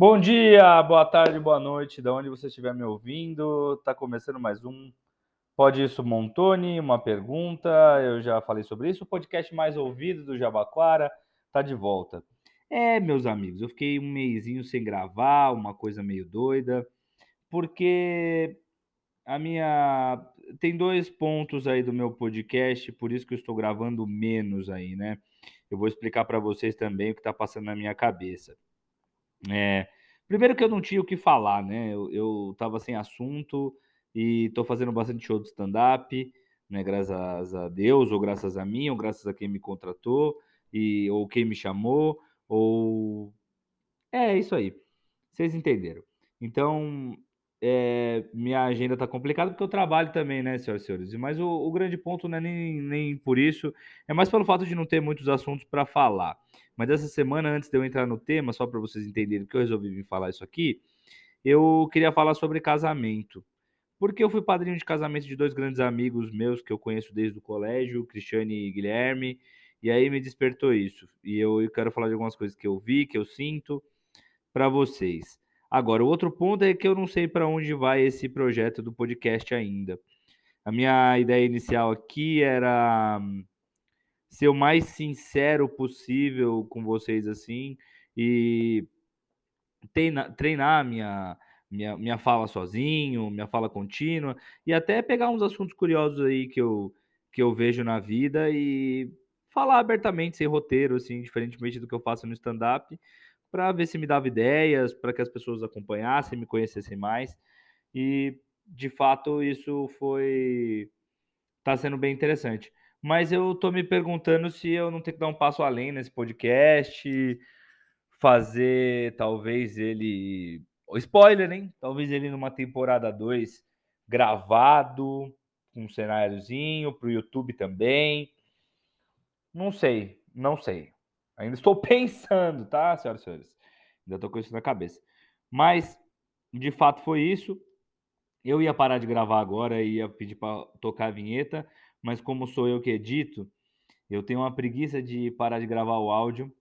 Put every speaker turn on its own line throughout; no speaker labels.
Bom dia, boa tarde, boa noite, de onde você estiver me ouvindo. Está começando mais um Pode Isso Montone, uma pergunta. Eu já falei sobre isso. O podcast mais ouvido do Jabaquara está de volta. É, meus amigos, eu fiquei um mêsinho sem gravar, uma coisa meio doida, porque a minha. Tem dois pontos aí do meu podcast, por isso que eu estou gravando menos aí, né? Eu vou explicar para vocês também o que está passando na minha cabeça. É, primeiro que eu não tinha o que falar, né? Eu, eu tava sem assunto e tô fazendo bastante show de stand-up, né? Graças a Deus, ou graças a mim, ou graças a quem me contratou, e, ou quem me chamou, ou. É isso aí. Vocês entenderam. Então, é, minha agenda está complicada porque eu trabalho também, né, senhoras e senhores? Mas o, o, grande ponto não é nem, nem por isso, é mais pelo fato de não ter muitos assuntos para falar. Mas essa semana, antes de eu entrar no tema, só para vocês entenderem que eu resolvi vir falar isso aqui, eu queria falar sobre casamento. Porque eu fui padrinho de casamento de dois grandes amigos meus que eu conheço desde o colégio, Cristiane e Guilherme, e aí me despertou isso. E eu, eu quero falar de algumas coisas que eu vi, que eu sinto, para vocês. Agora, o outro ponto é que eu não sei para onde vai esse projeto do podcast ainda. A minha ideia inicial aqui era hum, ser o mais sincero possível com vocês assim e treinar, treinar minha, minha, minha fala sozinho, minha fala contínua e até pegar uns assuntos curiosos aí que eu, que eu vejo na vida e falar abertamente, sem roteiro, assim, diferentemente do que eu faço no stand-up para ver se me dava ideias, para que as pessoas acompanhassem, me conhecessem mais. E de fato isso foi está sendo bem interessante. Mas eu estou me perguntando se eu não tenho que dar um passo além nesse podcast, fazer talvez ele. Spoiler, hein? Talvez ele numa temporada 2 gravado, com um cenáriozinho, para o YouTube também. Não sei, não sei. Ainda estou pensando, tá, senhoras e senhores? Ainda estou com isso na cabeça. Mas, de fato, foi isso. Eu ia parar de gravar agora e ia pedir para tocar a vinheta, mas como sou eu que edito, eu tenho uma preguiça de parar de gravar o áudio,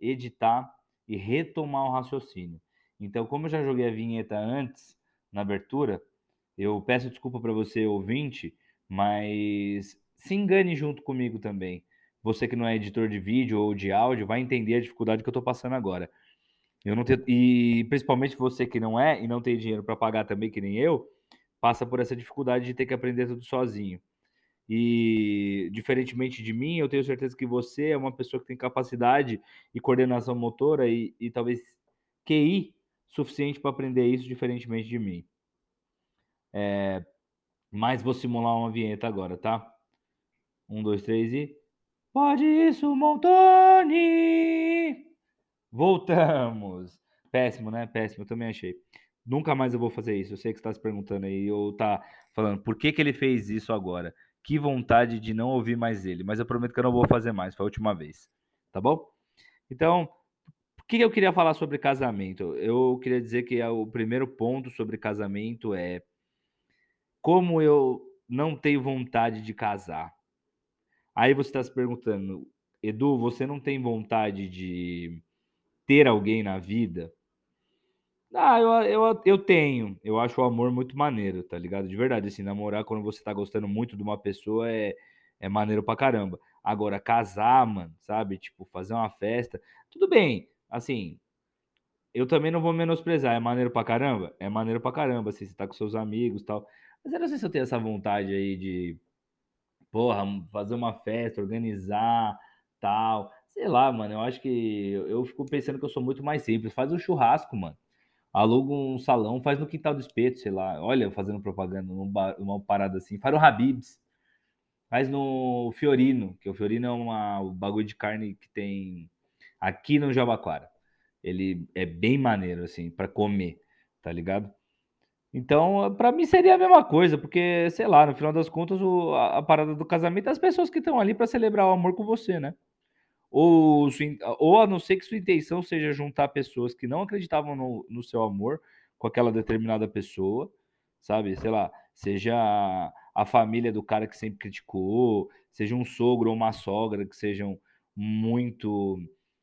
editar e retomar o raciocínio. Então, como eu já joguei a vinheta antes, na abertura, eu peço desculpa para você, ouvinte, mas se engane junto comigo também você que não é editor de vídeo ou de áudio vai entender a dificuldade que eu estou passando agora. Eu não tenho, e principalmente você que não é e não tem dinheiro para pagar também, que nem eu, passa por essa dificuldade de ter que aprender tudo sozinho. E diferentemente de mim, eu tenho certeza que você é uma pessoa que tem capacidade e coordenação motora e, e talvez QI suficiente para aprender isso, diferentemente de mim. É, mas vou simular uma vinheta agora, tá? Um, dois, três e. Pode isso, Montoni! Voltamos. Péssimo, né? Péssimo, eu também achei. Nunca mais eu vou fazer isso. Eu sei que você está se perguntando aí, ou tá falando por que, que ele fez isso agora. Que vontade de não ouvir mais ele. Mas eu prometo que eu não vou fazer mais. Foi a última vez. Tá bom? Então, o que eu queria falar sobre casamento? Eu queria dizer que o primeiro ponto sobre casamento é como eu não tenho vontade de casar. Aí você está se perguntando, Edu, você não tem vontade de ter alguém na vida? Ah, eu, eu, eu tenho. Eu acho o amor muito maneiro, tá ligado? De verdade, assim, namorar quando você tá gostando muito de uma pessoa é, é maneiro pra caramba. Agora, casar, mano, sabe? Tipo, fazer uma festa. Tudo bem, assim, eu também não vou menosprezar. É maneiro pra caramba? É maneiro pra caramba, assim, você tá com seus amigos e tal. Mas eu não sei se eu tenho essa vontade aí de porra, fazer uma festa, organizar, tal. Sei lá, mano, eu acho que eu, fico pensando que eu sou muito mais simples. Faz um churrasco, mano. Aluga um salão, faz no quintal do espeto, sei lá. Olha, fazendo propaganda numa, parada assim. Faz no Habibs. Faz no Fiorino, que o Fiorino é uma, um bagulho de carne que tem aqui no Jabaquara. Ele é bem maneiro, assim, para comer, tá ligado? Então, para mim seria a mesma coisa, porque, sei lá, no final das contas, o, a, a, parada do casamento é as pessoas que estão ali para celebrar o amor com você, né? Ou, ou a não ser que sua intenção seja juntar pessoas que não acreditavam no, no seu amor com aquela determinada pessoa, sabe? Sei lá, seja a, a família do cara que sempre criticou, seja um sogro ou uma sogra que sejam muito,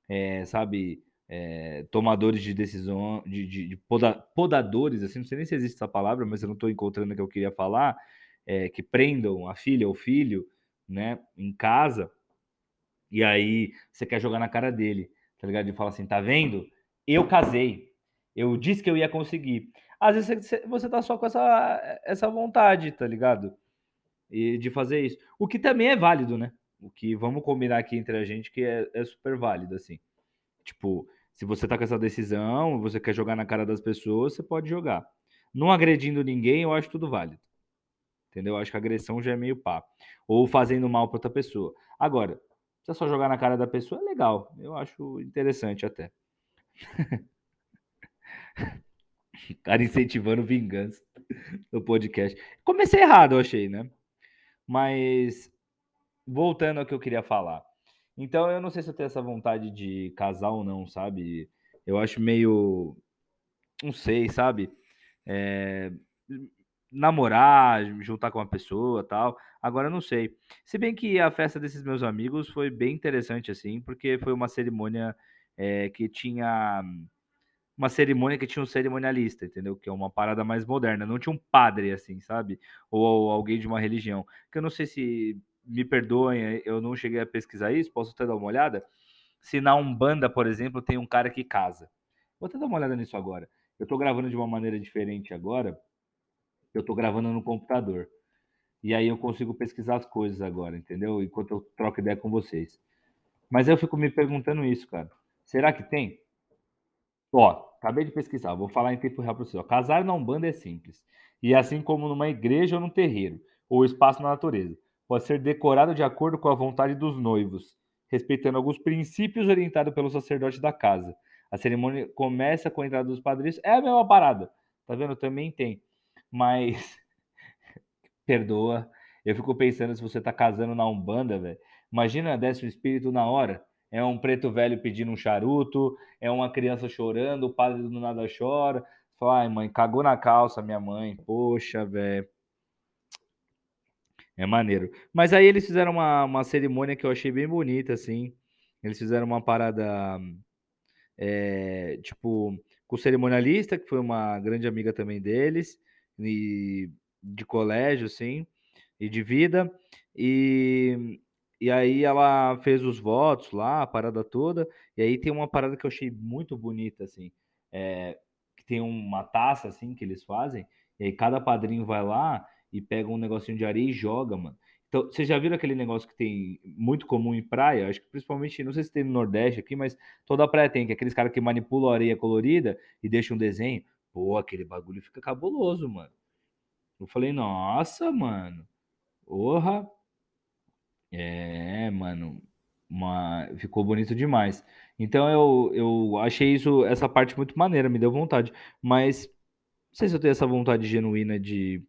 é, sabe, é, tomadores de decisão, de, de, de poda, podadores, assim, não sei nem se existe essa palavra, mas eu não estou encontrando o que eu queria falar, é, que prendam a filha ou filho, né, em casa, e aí você quer jogar na cara dele, tá ligado? E fala assim, tá vendo? Eu casei, eu disse que eu ia conseguir. Às vezes você, você tá só com essa, essa vontade, tá ligado? E de fazer isso. O que também é válido, né? O que vamos combinar aqui entre a gente que é, é super válido, assim. Tipo, se você tá com essa decisão, você quer jogar na cara das pessoas, você pode jogar. Não agredindo ninguém, eu acho tudo válido. Entendeu? Eu acho que agressão já é meio pá. Ou fazendo mal para outra pessoa. Agora, se é só jogar na cara da pessoa, é legal. Eu acho interessante até. cara incentivando vingança no podcast. Comecei errado, eu achei, né? Mas voltando ao que eu queria falar. Então, eu não sei se eu tenho essa vontade de casar ou não, sabe? Eu acho meio. Não sei, sabe? É... Namorar, juntar com uma pessoa tal. Agora, eu não sei. Se bem que a festa desses meus amigos foi bem interessante, assim, porque foi uma cerimônia é, que tinha. Uma cerimônia que tinha um cerimonialista, entendeu? Que é uma parada mais moderna. Não tinha um padre, assim, sabe? Ou, ou alguém de uma religião. Que eu não sei se me perdoem, eu não cheguei a pesquisar isso, posso até dar uma olhada. Se na Umbanda, por exemplo, tem um cara que casa. Vou até dar uma olhada nisso agora. Eu estou gravando de uma maneira diferente agora. Eu estou gravando no computador. E aí eu consigo pesquisar as coisas agora, entendeu? Enquanto eu troco ideia com vocês. Mas eu fico me perguntando isso, cara. Será que tem? Ó, acabei de pesquisar, vou falar em tempo real para você. Ó. Casar na Umbanda é simples. E assim como numa igreja ou num terreiro, ou espaço na natureza pode ser decorado de acordo com a vontade dos noivos, respeitando alguns princípios orientados pelo sacerdote da casa. A cerimônia começa com a entrada dos padrinhos. É a mesma parada. Tá vendo? Também tem. Mas. Perdoa. Eu fico pensando se você tá casando na Umbanda, velho. Imagina desce o espírito na hora. É um preto velho pedindo um charuto, é uma criança chorando, o padre do nada chora. Fala, ai, mãe, cagou na calça, minha mãe. Poxa, velho. É maneiro. Mas aí eles fizeram uma, uma cerimônia que eu achei bem bonita, assim. Eles fizeram uma parada, é, tipo, com o cerimonialista, que foi uma grande amiga também deles, e de colégio, assim, e de vida. E, e aí ela fez os votos lá, a parada toda. E aí tem uma parada que eu achei muito bonita, assim. É, que tem uma taça, assim, que eles fazem. E aí cada padrinho vai lá e pega um negocinho de areia e joga, mano. Então, vocês já viram aquele negócio que tem muito comum em praia? Acho que principalmente, não sei se tem no Nordeste aqui, mas toda praia tem, que é aqueles caras que manipulam a areia colorida e deixam um desenho. Pô, aquele bagulho fica cabuloso, mano. Eu falei, nossa, mano. Porra. É, mano. Uma... Ficou bonito demais. Então eu, eu achei isso, essa parte muito maneira, me deu vontade. Mas não sei se eu tenho essa vontade genuína de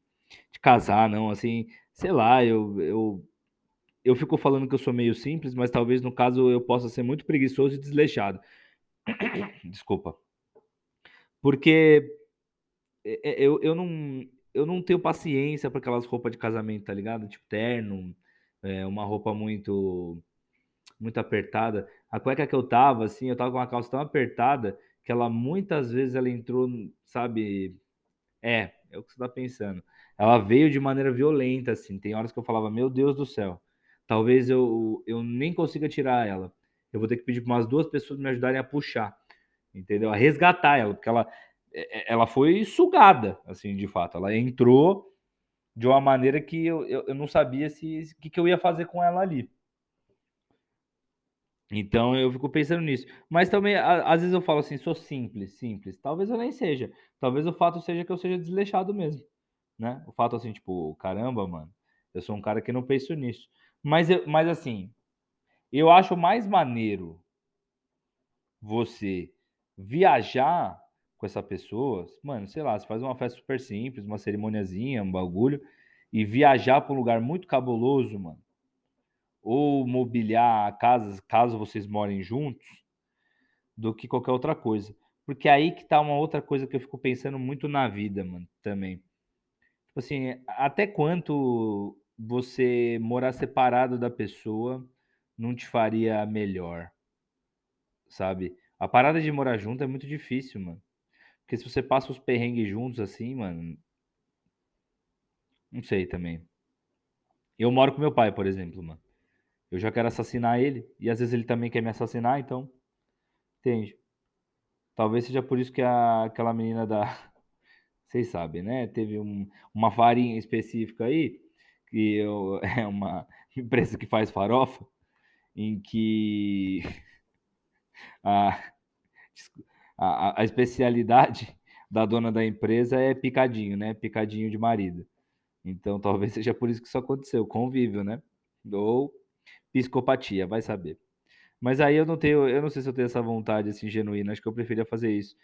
de casar, não. Assim, sei lá, eu, eu, eu fico falando que eu sou meio simples, mas talvez no caso eu possa ser muito preguiçoso e desleixado. Desculpa. Porque é, é, eu, eu, não, eu não tenho paciência para aquelas roupas de casamento, tá ligado? Tipo terno, é, uma roupa muito muito apertada. A cueca que eu tava, assim, eu tava com uma calça tão apertada que ela muitas vezes ela entrou, sabe? É, é o que você tá pensando ela veio de maneira violenta, assim. Tem horas que eu falava, meu Deus do céu, talvez eu, eu nem consiga tirar ela. Eu vou ter que pedir para umas duas pessoas me ajudarem a puxar, entendeu? A resgatar ela, porque ela, é, é, ela foi sugada, assim, de fato. Ela entrou de uma maneira que eu, eu, eu não sabia se o que, que eu ia fazer com ela ali. Então eu fico pensando nisso. Mas também, às vezes eu falo assim, sou simples, simples. Talvez eu nem seja. Talvez o fato seja que eu seja desleixado mesmo né? O fato assim, tipo, caramba, mano, eu sou um cara que não penso nisso. Mas, eu, mas assim, eu acho mais maneiro você viajar com essa pessoa, mano, sei lá, você faz uma festa super simples, uma cerimoniazinha, um bagulho, e viajar para um lugar muito cabuloso, mano. Ou mobiliar casas, caso vocês morem juntos, do que qualquer outra coisa. Porque aí que tá uma outra coisa que eu fico pensando muito na vida, mano, também. Tipo assim, até quanto você morar separado da pessoa não te faria melhor, sabe? A parada de morar junto é muito difícil, mano. Porque se você passa os perrengues juntos assim, mano. Não sei também. Eu moro com meu pai, por exemplo, mano. Eu já quero assassinar ele. E às vezes ele também quer me assassinar, então. Entende? Talvez seja por isso que a, aquela menina da. Vocês sabem, né? Teve um, uma farinha específica aí, que eu, é uma empresa que faz farofa, em que a, a, a especialidade da dona da empresa é picadinho, né? Picadinho de marido. Então talvez seja por isso que isso aconteceu, convívio, né? Ou psicopatia, vai saber. Mas aí eu não tenho, eu não sei se eu tenho essa vontade assim genuína, acho que eu preferia fazer isso.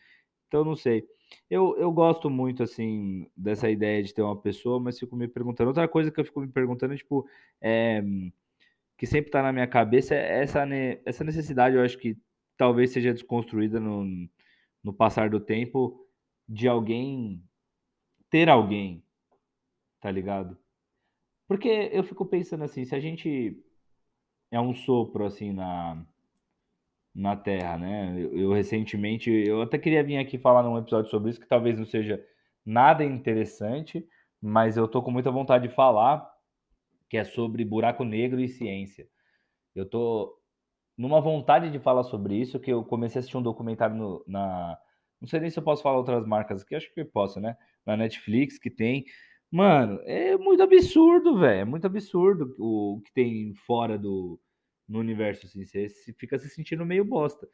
Então não sei. Eu, eu gosto muito assim dessa ideia de ter uma pessoa, mas fico me perguntando. Outra coisa que eu fico me perguntando, tipo, é, que sempre tá na minha cabeça é essa, essa necessidade, eu acho que talvez seja desconstruída no, no passar do tempo de alguém ter alguém, tá ligado? Porque eu fico pensando assim, se a gente é um sopro assim na na Terra, né? Eu, eu, recentemente, eu até queria vir aqui falar num episódio sobre isso que talvez não seja nada interessante, mas eu tô com muita vontade de falar, que é sobre buraco negro e ciência. Eu tô numa vontade de falar sobre isso, que eu comecei a assistir um documentário no, na não sei nem se eu posso falar outras marcas aqui, acho que posso, né? Na Netflix que tem Mano, é muito absurdo, velho. É muito absurdo o que tem fora do no universo, assim. Você fica se sentindo meio bosta.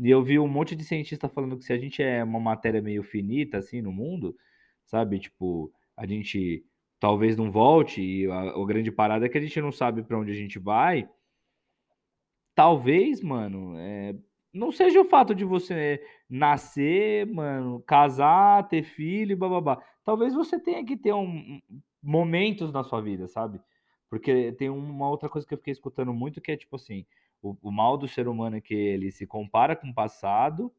E eu vi um monte de cientista falando que se a gente é uma matéria meio finita, assim, no mundo, sabe? Tipo, a gente talvez não volte, e a, a grande parada é que a gente não sabe para onde a gente vai. Talvez, mano, é, não seja o fato de você nascer, mano, casar, ter filho, bababá. Talvez você tenha que ter um, momentos na sua vida, sabe? Porque tem uma outra coisa que eu fiquei escutando muito que é tipo assim, o, o mal do ser humano é que ele se compara com o passado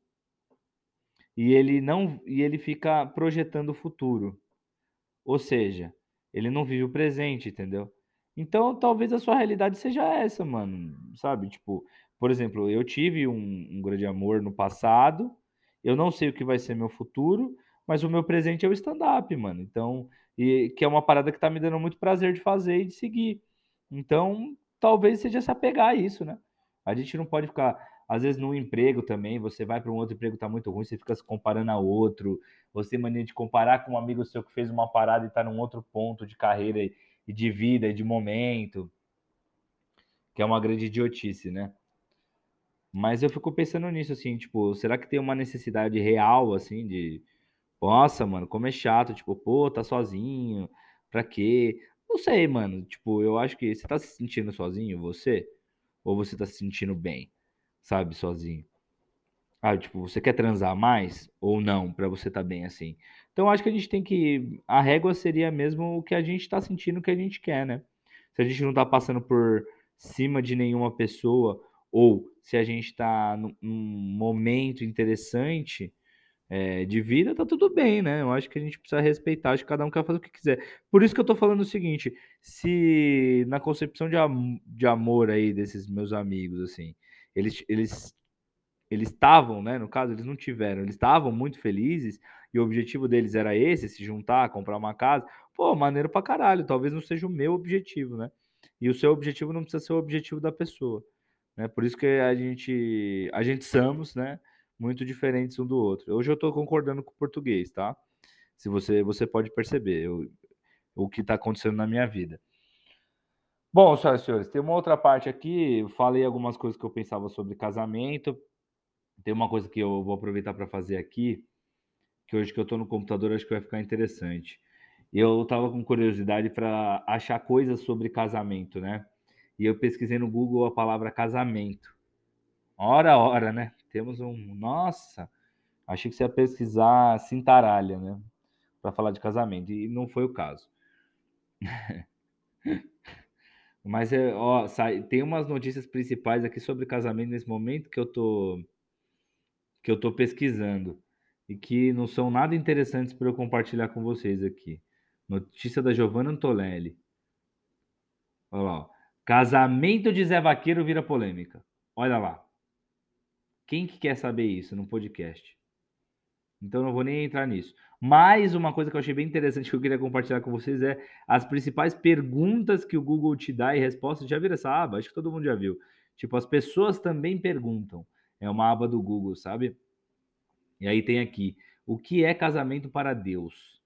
e ele não e ele fica projetando o futuro. Ou seja, ele não vive o presente, entendeu? Então, talvez a sua realidade seja essa, mano, sabe? Tipo, por exemplo, eu tive um, um grande amor no passado, eu não sei o que vai ser meu futuro, mas o meu presente é o stand-up, mano. Então, e que é uma parada que tá me dando muito prazer de fazer e de seguir. Então, talvez seja se apegar a isso, né? A gente não pode ficar, às vezes, num emprego também, você vai para um outro emprego tá muito ruim, você fica se comparando a outro, você tem mania de comparar com um amigo seu que fez uma parada e tá num outro ponto de carreira e de vida e de momento, que é uma grande idiotice, né? Mas eu fico pensando nisso, assim, tipo, será que tem uma necessidade real, assim, de. Nossa, mano, como é chato, tipo, pô, tá sozinho, pra quê? Não sei, mano, tipo, eu acho que você tá se sentindo sozinho, você? Ou você tá se sentindo bem, sabe, sozinho? Ah, tipo, você quer transar mais ou não, pra você tá bem assim? Então, acho que a gente tem que. A régua seria mesmo o que a gente tá sentindo que a gente quer, né? Se a gente não tá passando por cima de nenhuma pessoa ou se a gente está num, momento interessante é, de vida, tá tudo bem, né? Eu acho que a gente precisa respeitar, acho que cada um quer fazer o que quiser. Por isso que eu tô falando o seguinte: se na concepção de, am de amor aí desses meus amigos, assim, eles eles eles estavam, né? No caso, eles não tiveram, eles estavam muito felizes e o objetivo deles era esse, se juntar, comprar uma casa. Pô, maneiro pra caralho. Talvez não seja o meu objetivo, né? E o seu objetivo não precisa ser o objetivo da pessoa. Né? Por isso que a gente, a gente somos, né? Muito diferentes um do outro. Hoje eu estou concordando com o português, tá? Se você, você pode perceber eu, o que está acontecendo na minha vida. Bom, senhoras e senhores, tem uma outra parte aqui. Eu falei algumas coisas que eu pensava sobre casamento. Tem uma coisa que eu vou aproveitar para fazer aqui, que hoje que eu estou no computador acho que vai ficar interessante. Eu estava com curiosidade para achar coisas sobre casamento, né? E eu pesquisei no Google a palavra casamento. Ora, ora, né? Temos um. Nossa! Achei que você ia pesquisar cintaralha, né? Para falar de casamento. E não foi o caso. Mas é, ó, sai, tem umas notícias principais aqui sobre casamento nesse momento que eu tô que eu tô pesquisando e que não são nada interessantes para eu compartilhar com vocês aqui. Notícia da Giovanna Antolelli. Olha lá. Ó. Casamento de Zé Vaqueiro vira polêmica. Olha lá. Quem que quer saber isso no podcast? Então não vou nem entrar nisso. Mais uma coisa que eu achei bem interessante que eu queria compartilhar com vocês é as principais perguntas que o Google te dá e respostas. Já viram essa aba? Acho que todo mundo já viu. Tipo, as pessoas também perguntam. É uma aba do Google, sabe? E aí tem aqui, o que é casamento para Deus?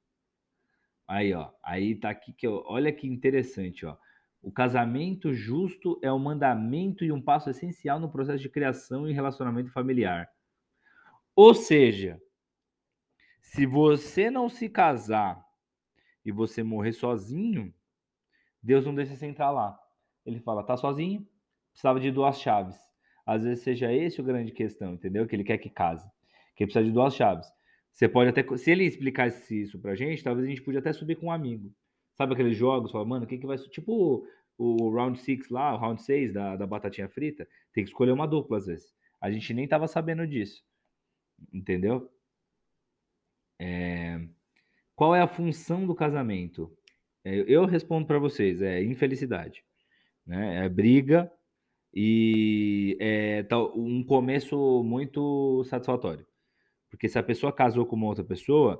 Aí, ó, aí tá aqui que eu, olha que interessante, ó. O casamento justo é um mandamento e um passo essencial no processo de criação e relacionamento familiar. Ou seja, se você não se casar e você morrer sozinho, Deus não deixa você entrar lá. Ele fala, tá sozinho, precisava de duas chaves. Às vezes seja esse o grande questão, entendeu? Que ele quer que case, que precisa de duas chaves. Você pode até, se ele explicasse isso pra gente, talvez a gente podia até subir com um amigo. Sabe aqueles jogos? Fala, mano, que vai. Tipo o, round 6 lá, o round 6 da, da batatinha frita, tem que escolher uma dupla às vezes. A gente nem tava sabendo disso. Entendeu? É... Qual é a função do casamento? É, eu respondo para vocês: é infelicidade, né? É briga e é um começo muito satisfatório. Porque se a pessoa casou com uma outra pessoa,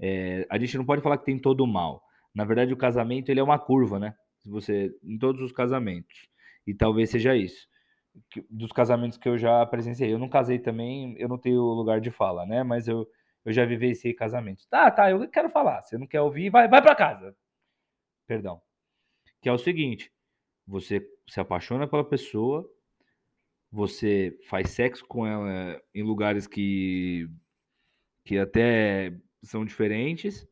é, a gente não pode falar que tem todo o mal. Na verdade, o casamento ele é uma curva, né? Se você em todos os casamentos e talvez seja isso dos casamentos que eu já presenciei. Eu não casei também, eu não tenho lugar de fala, né? Mas eu eu já vivenciei casamentos. Tá, tá, eu quero falar. Você não quer ouvir, vai, vai para casa. Perdão. Que é o seguinte: você se apaixona pela pessoa, você faz sexo com ela em lugares que, que até são diferentes,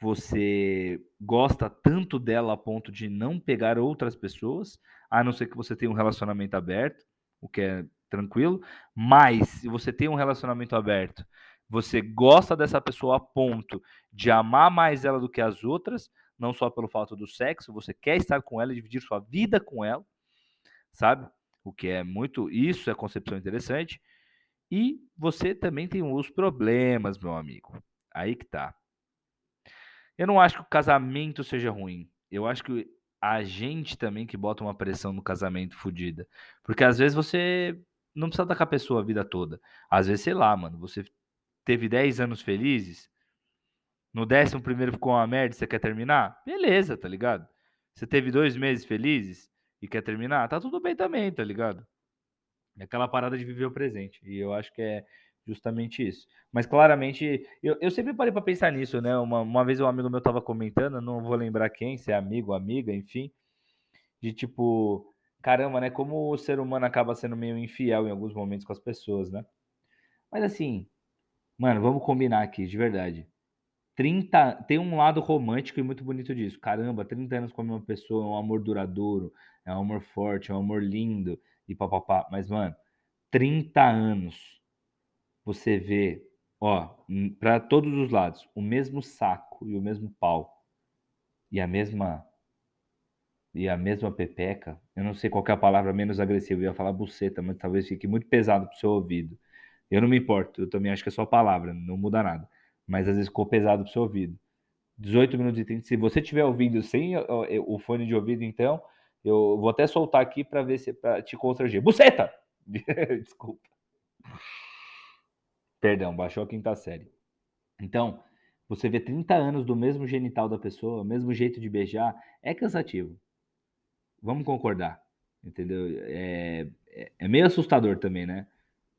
você gosta tanto dela a ponto de não pegar outras pessoas, a não ser que você tenha um relacionamento aberto, o que é tranquilo, mas se você tem um relacionamento aberto você gosta dessa pessoa a ponto de amar mais ela do que as outras, não só pelo fato do sexo, você quer estar com ela, dividir sua vida com ela, sabe? O que é muito, isso é concepção interessante. E você também tem os problemas, meu amigo. Aí que tá. Eu não acho que o casamento seja ruim. Eu acho que a gente também que bota uma pressão no casamento fodida. Porque às vezes você não precisa estar com a pessoa a vida toda. Às vezes, sei lá, mano, você teve 10 anos felizes, no décimo primeiro ficou uma merda e você quer terminar? Beleza, tá ligado? Você teve dois meses felizes e quer terminar? Tá tudo bem também, tá ligado? É aquela parada de viver o presente. E eu acho que é justamente isso. Mas claramente, eu, eu sempre parei para pensar nisso, né? Uma, uma vez um amigo meu tava comentando, não vou lembrar quem, se é amigo, amiga, enfim, de tipo, caramba, né? Como o ser humano acaba sendo meio infiel em alguns momentos com as pessoas, né? Mas assim, Mano, vamos combinar aqui, de verdade. 30, tem um lado romântico e muito bonito disso. Caramba, 30 anos com uma pessoa, é um amor duradouro, é um amor forte, é um amor lindo e papapá. Mas, mano, 30 anos você vê, ó, para todos os lados, o mesmo saco e o mesmo pau e a mesma e a mesma pepeca. Eu não sei qual é a palavra menos agressiva, eu ia falar buceta, mas talvez fique muito pesado pro seu ouvido. Eu não me importo, eu também acho que é só palavra, não muda nada. Mas às vezes ficou pesado pro seu ouvido. 18 minutos e 30. Se você tiver ouvindo sem o, fone de ouvido, então, eu vou até soltar aqui para ver se para te constranger. Buceta! Desculpa. Perdão, baixou a quinta série. Então, você vê 30 anos do mesmo genital da pessoa, mesmo jeito de beijar, é cansativo. Vamos concordar, entendeu? É, é, é meio assustador também, né?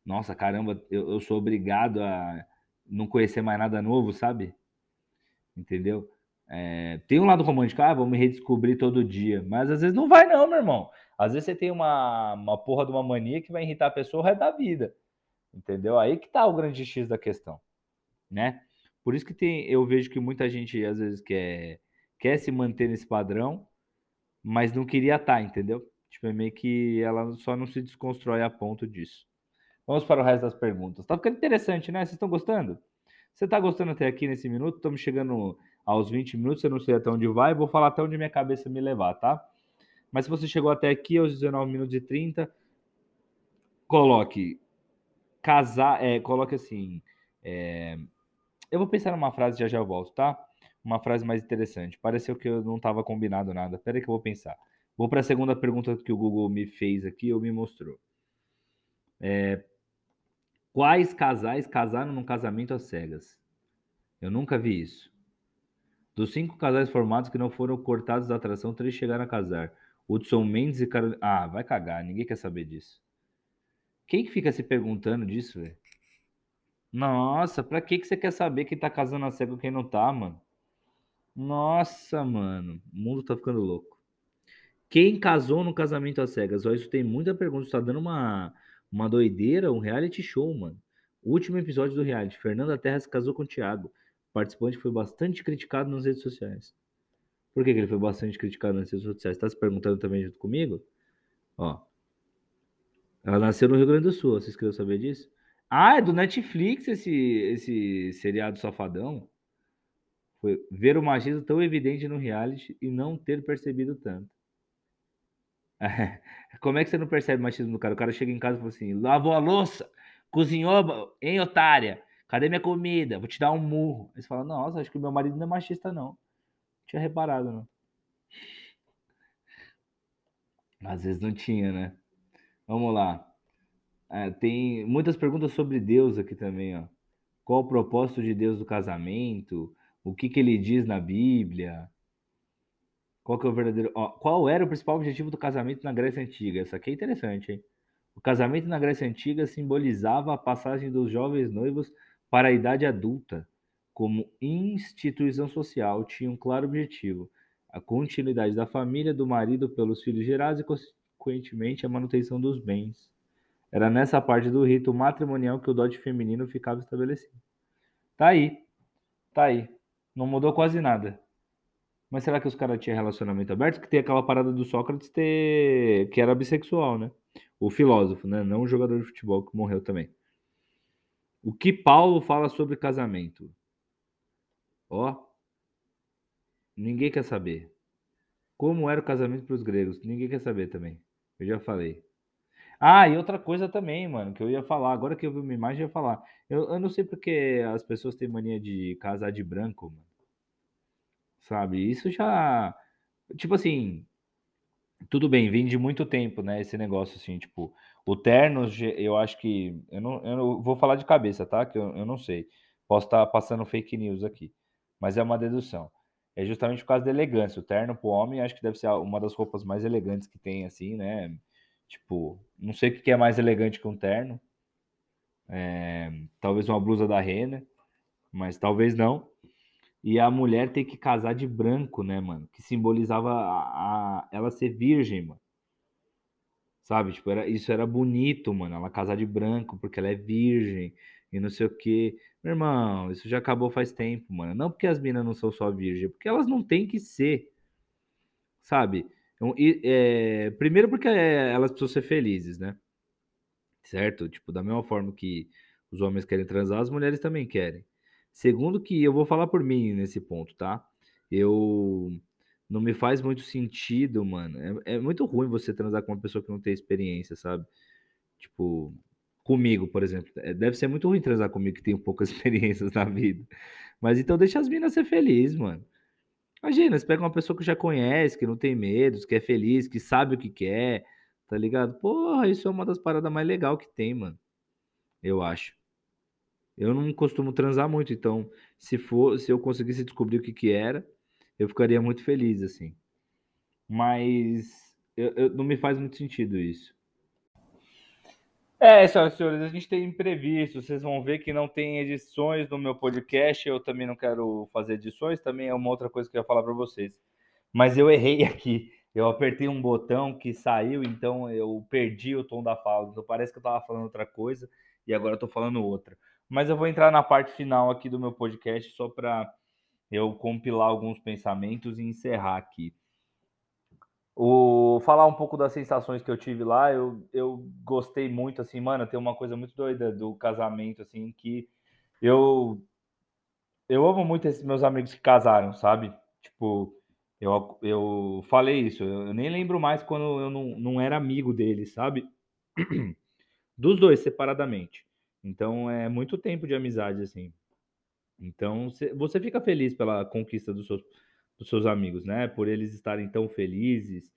nossa, caramba, eu, eu sou obrigado a não conhecer mais nada novo, sabe? Entendeu? É, tem um lado romântico, ah, vamos redescobrir todo dia. Mas às vezes não vai, não, meu irmão. Às vezes você tem uma, uma porra de uma mania que vai irritar a pessoa o resto da vida. Entendeu? Aí que tá o grande X da questão, né? Por isso que tem, eu vejo que muita gente às vezes quer, quer se manter nesse padrão, mas não queria estar, tá, entendeu? Tipo, é meio que ela só não se desconstrói a ponto disso. Vamos para o resto das perguntas. Tá ficando interessante, né? Vocês estão gostando? Você está gostando até aqui nesse minuto? Estamos chegando aos 20 minutos, eu não sei até onde vai, vou falar até onde minha cabeça me levar, tá? Mas se você chegou até aqui aos 19 minutos e 30, coloque casar, é, coloque assim, é, eu vou pensar numa frase já já volto, tá? Uma frase mais interessante. Pareceu que eu não estava combinado nada. Espera que eu vou pensar. Vou para a segunda pergunta que o Google me fez aqui ou me mostrou. É, Quais casais casaram num casamento às cegas? Eu nunca vi isso. Dos cinco casais formados que não foram cortados da atração, três chegaram a casar. Hudson Mendes e Carolina. Ah, vai cagar, ninguém quer saber disso. Quem que fica se perguntando disso, velho? Nossa, pra que, que você quer saber quem tá casando a cego e quem não tá, mano? Nossa, mano. O mundo tá ficando louco. Quem casou no casamento às cegas? Ó, isso tem muita pergunta. Tá dando uma, uma doideira, um reality show, mano. Último episódio do reality. Fernanda Terra se casou com o Thiago. Participante foi bastante criticado nas redes sociais. Por que, que ele foi bastante criticado nas redes sociais? Tá se perguntando também junto comigo? Ó. Ela nasceu no Rio Grande do Sul. Vocês queriam saber disso? Ah, é do Netflix esse, esse seriado safadão. Foi ver o machismo tão evidente no reality e não ter percebido tanto. É. Como é que você não percebe machismo do cara? O cara chega em casa e fala assim: lavou a louça, cozinhou, hein, otária? Cadê minha comida? Vou te dar um murro. Aí você fala: Nossa, acho que meu marido não é machista, não. Não tinha reparado, não. Às vezes não tinha, né? Vamos lá. É, tem muitas perguntas sobre Deus aqui também, ó. Qual o propósito de Deus do casamento? O que, que ele diz na Bíblia? Qual que é o verdadeiro. Ó, qual era o principal objetivo do casamento na Grécia Antiga? Isso aqui é interessante, hein? O casamento na Grécia Antiga simbolizava a passagem dos jovens noivos para a idade adulta. Como instituição social, tinha um claro objetivo: a continuidade da família, do marido pelos filhos gerados e, consequentemente, a manutenção dos bens. Era nessa parte do rito matrimonial que o dote feminino ficava estabelecido. Tá aí. Tá aí. Não mudou quase nada. Mas será que os caras tinham relacionamento aberto? Que tem aquela parada do Sócrates ter... que era bissexual, né? O filósofo, né? Não o jogador de futebol que morreu também. O que Paulo fala sobre casamento? Ó, ninguém quer saber. Como era o casamento para os gregos? Ninguém quer saber também. Eu já falei. Ah, e outra coisa também, mano, que eu ia falar, agora que eu vi uma imagem, eu ia falar. Eu, eu não sei porque as pessoas têm mania de casar de branco, mano. Sabe? Isso já. Tipo assim. Tudo bem, vem de muito tempo, né? Esse negócio, assim, tipo. O terno, eu acho que. Eu não, eu não vou falar de cabeça, tá? Que eu, eu não sei. Posso estar tá passando fake news aqui. Mas é uma dedução. É justamente por causa da elegância. O terno pro homem, acho que deve ser uma das roupas mais elegantes que tem, assim, né? Tipo, não sei o que é mais elegante que um terno. É, talvez uma blusa da Renner, mas talvez não. E a mulher tem que casar de branco, né, mano? Que simbolizava a, a, ela ser virgem, mano. Sabe? Tipo, era, isso era bonito, mano. Ela casar de branco porque ela é virgem e não sei o quê. Meu irmão, isso já acabou faz tempo, mano. Não porque as minas não são só virgem, porque elas não têm que ser. Sabe? Então, e, é, primeiro porque é, elas precisam ser felizes, né? Certo? Tipo, da mesma forma que os homens querem transar, as mulheres também querem. Segundo que eu vou falar por mim nesse ponto, tá? Eu não me faz muito sentido, mano. É, é, muito ruim você transar com uma pessoa que não tem experiência, sabe? Tipo, comigo, por exemplo. É, deve ser muito ruim transar comigo que tem poucas experiências na vida. Mas então deixa as minas ser felizes, mano. Imagina, você pega uma pessoa que já conhece, que não tem medo, que é feliz, que sabe o que quer, tá ligado? Porra, isso é uma das paradas mais legais que tem, mano. Eu acho. Eu não costumo transar muito, então se for, se eu conseguisse descobrir o que que era, eu ficaria muito feliz assim. Mas eu, eu, não me faz muito sentido isso. É, senhoras e senhores, a gente tem imprevisto. Vocês vão ver que não tem edições no meu podcast. Eu também não quero fazer edições. Também é uma outra coisa que eu ia falar para vocês. Mas eu errei aqui. Eu apertei um botão que saiu, então eu perdi o tom da fala. Então parece que eu estava falando outra coisa e agora eu tô falando outra. Mas eu vou entrar na parte final aqui do meu podcast só para eu compilar alguns pensamentos e encerrar aqui. O, falar um pouco das sensações que eu tive lá, eu, eu gostei muito, assim, mano, tem uma coisa muito doida do casamento, assim, que eu eu amo muito esses meus amigos que casaram, sabe? Tipo, eu, eu falei isso, eu nem lembro mais quando eu não, não era amigo deles, sabe? Dos dois, separadamente. Então é muito tempo de amizade, assim. Então você fica feliz pela conquista dos seus, dos seus amigos, né? Por eles estarem tão felizes,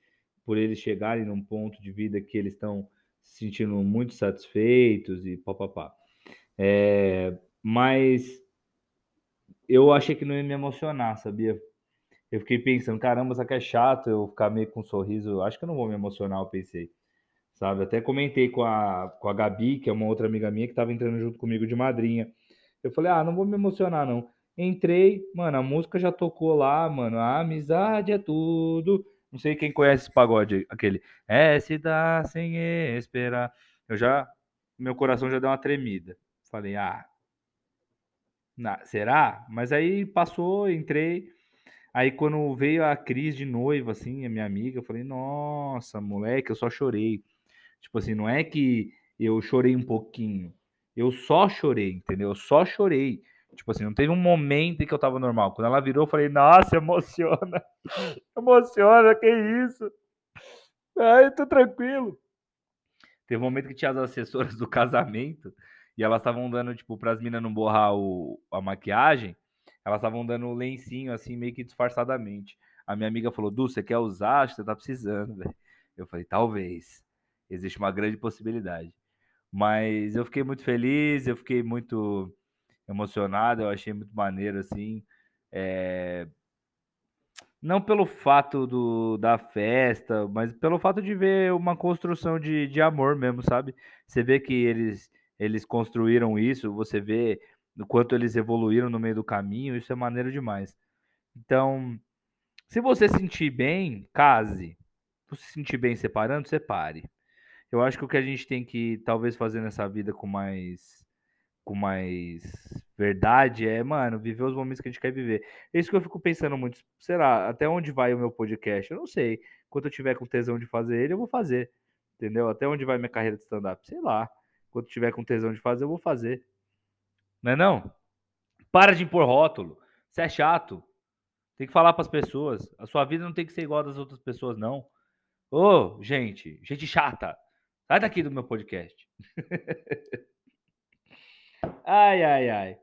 por eles chegarem num ponto de vida que eles estão se sentindo muito satisfeitos e papapá. É, mas eu achei que não ia me emocionar, sabia? Eu fiquei pensando, caramba, isso aqui é chato eu ficar meio com um sorriso. Acho que eu não vou me emocionar, eu pensei. Sabe? Até comentei com a, com a Gabi, que é uma outra amiga minha, que estava entrando junto comigo de madrinha. Eu falei, ah, não vou me emocionar, não. Entrei, mano, a música já tocou lá, mano. A amizade é tudo. Não sei quem conhece esse pagode, aquele. É se dá sem esperar. Eu já. Meu coração já deu uma tremida. Falei, ah. será? Mas aí passou, entrei. Aí quando veio a Cris de noiva, assim, a minha amiga, eu falei, nossa, moleque, eu só chorei. Tipo assim, não é que eu chorei um pouquinho. Eu só chorei, entendeu? Eu só chorei. Tipo assim, não teve um momento em que eu tava normal. Quando ela virou, eu falei, nossa, emociona. Emociona, que isso? Ai, tô tranquilo. Teve um momento que tinha as assessoras do casamento e elas estavam dando, tipo, para as minas não borrar o, a maquiagem, elas estavam dando o lencinho, assim, meio que disfarçadamente. A minha amiga falou, Du, você quer usar? Acho que você tá precisando, velho. Eu falei, talvez. Existe uma grande possibilidade. Mas eu fiquei muito feliz, eu fiquei muito emocionado, eu achei muito maneiro, assim. É... Não pelo fato do, da festa, mas pelo fato de ver uma construção de, de amor mesmo, sabe? Você vê que eles, eles construíram isso, você vê o quanto eles evoluíram no meio do caminho, isso é maneiro demais. Então, se você sentir bem, case. Se você sentir bem separando, separe. Eu acho que o que a gente tem que talvez fazer nessa vida com mais com mais verdade é, mano, viver os momentos que a gente quer viver. É isso que eu fico pensando muito. Será até onde vai o meu podcast? Eu não sei. Quando eu tiver com tesão de fazer ele, eu vou fazer. Entendeu? Até onde vai minha carreira de stand-up? Sei lá. Quando tiver com tesão de fazer, eu vou fazer. Não é não? Para de impor rótulo. Você é chato. Tem que falar para as pessoas. A sua vida não tem que ser igual das outras pessoas, não. Ô, gente, gente chata. Sai daqui do meu podcast. ai, ai, ai.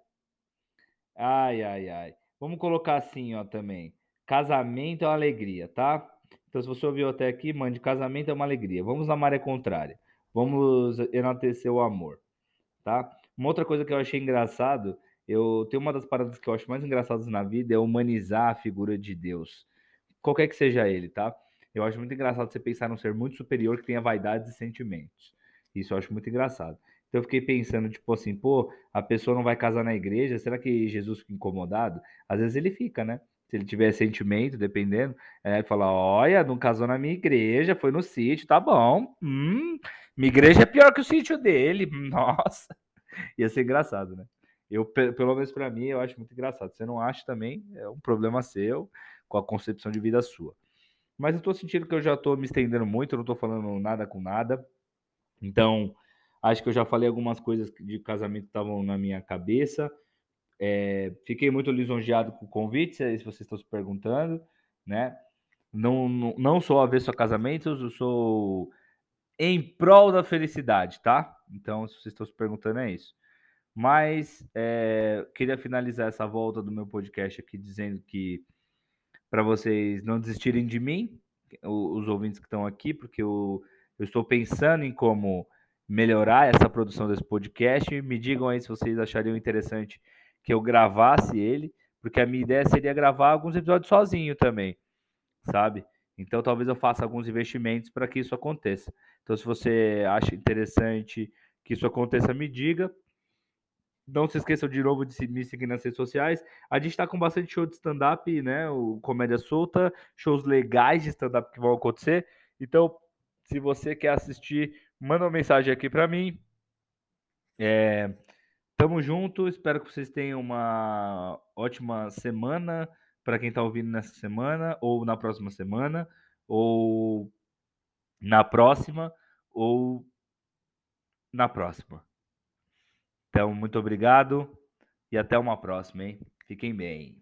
Ai, ai, ai. Vamos colocar assim, ó, também. Casamento é uma alegria, tá? Então, se você ouviu até aqui, mande casamento é uma alegria. Vamos na maré contrária. Vamos enaltecer o amor, tá? Uma outra coisa que eu achei engraçado, eu tenho uma das paradas que eu acho mais engraçadas na vida é humanizar a figura de Deus. Qualquer que seja ele, tá? Eu acho muito engraçado você pensar num ser muito superior que tenha vaidades e sentimentos. Isso eu acho muito engraçado. Então eu fiquei pensando, tipo assim, pô, a pessoa não vai casar na igreja, será que Jesus fica incomodado? Às vezes ele fica, né? Se ele tiver sentimento, dependendo, é, fala, olha, não casou na minha igreja, foi no sítio, tá bom. Hum, minha igreja é pior que o sítio dele. Nossa, ia ser engraçado, né? Eu, pelo menos para mim, eu acho muito engraçado. Você não acha também, é um problema seu, com a concepção de vida sua. Mas eu tô sentindo que eu já tô me estendendo muito, eu não tô falando nada com nada. Então, Acho que eu já falei algumas coisas de casamento que estavam na minha cabeça. É, fiquei muito lisonjeado com o convite, se vocês estão se perguntando, né? Não, não, não sou avesso a casamentos, eu sou em prol da felicidade, tá? Então, se vocês estão se perguntando, é isso. Mas é, queria finalizar essa volta do meu podcast aqui dizendo que para vocês não desistirem de mim, os ouvintes que estão aqui, porque eu, eu estou pensando em como melhorar essa produção desse podcast. Me digam aí se vocês achariam interessante que eu gravasse ele, porque a minha ideia seria gravar alguns episódios sozinho também, sabe? Então talvez eu faça alguns investimentos para que isso aconteça. Então se você acha interessante que isso aconteça, me diga. Não se esqueçam de novo de me seguir nas redes sociais. A gente está com bastante show de stand-up, né? O Comédia Solta, shows legais de stand-up que vão acontecer. Então, se você quer assistir manda uma mensagem aqui para mim. É, tamo junto, espero que vocês tenham uma ótima semana para quem está ouvindo nessa semana, ou na próxima semana, ou na próxima, ou na próxima. Então, muito obrigado e até uma próxima, hein? Fiquem bem.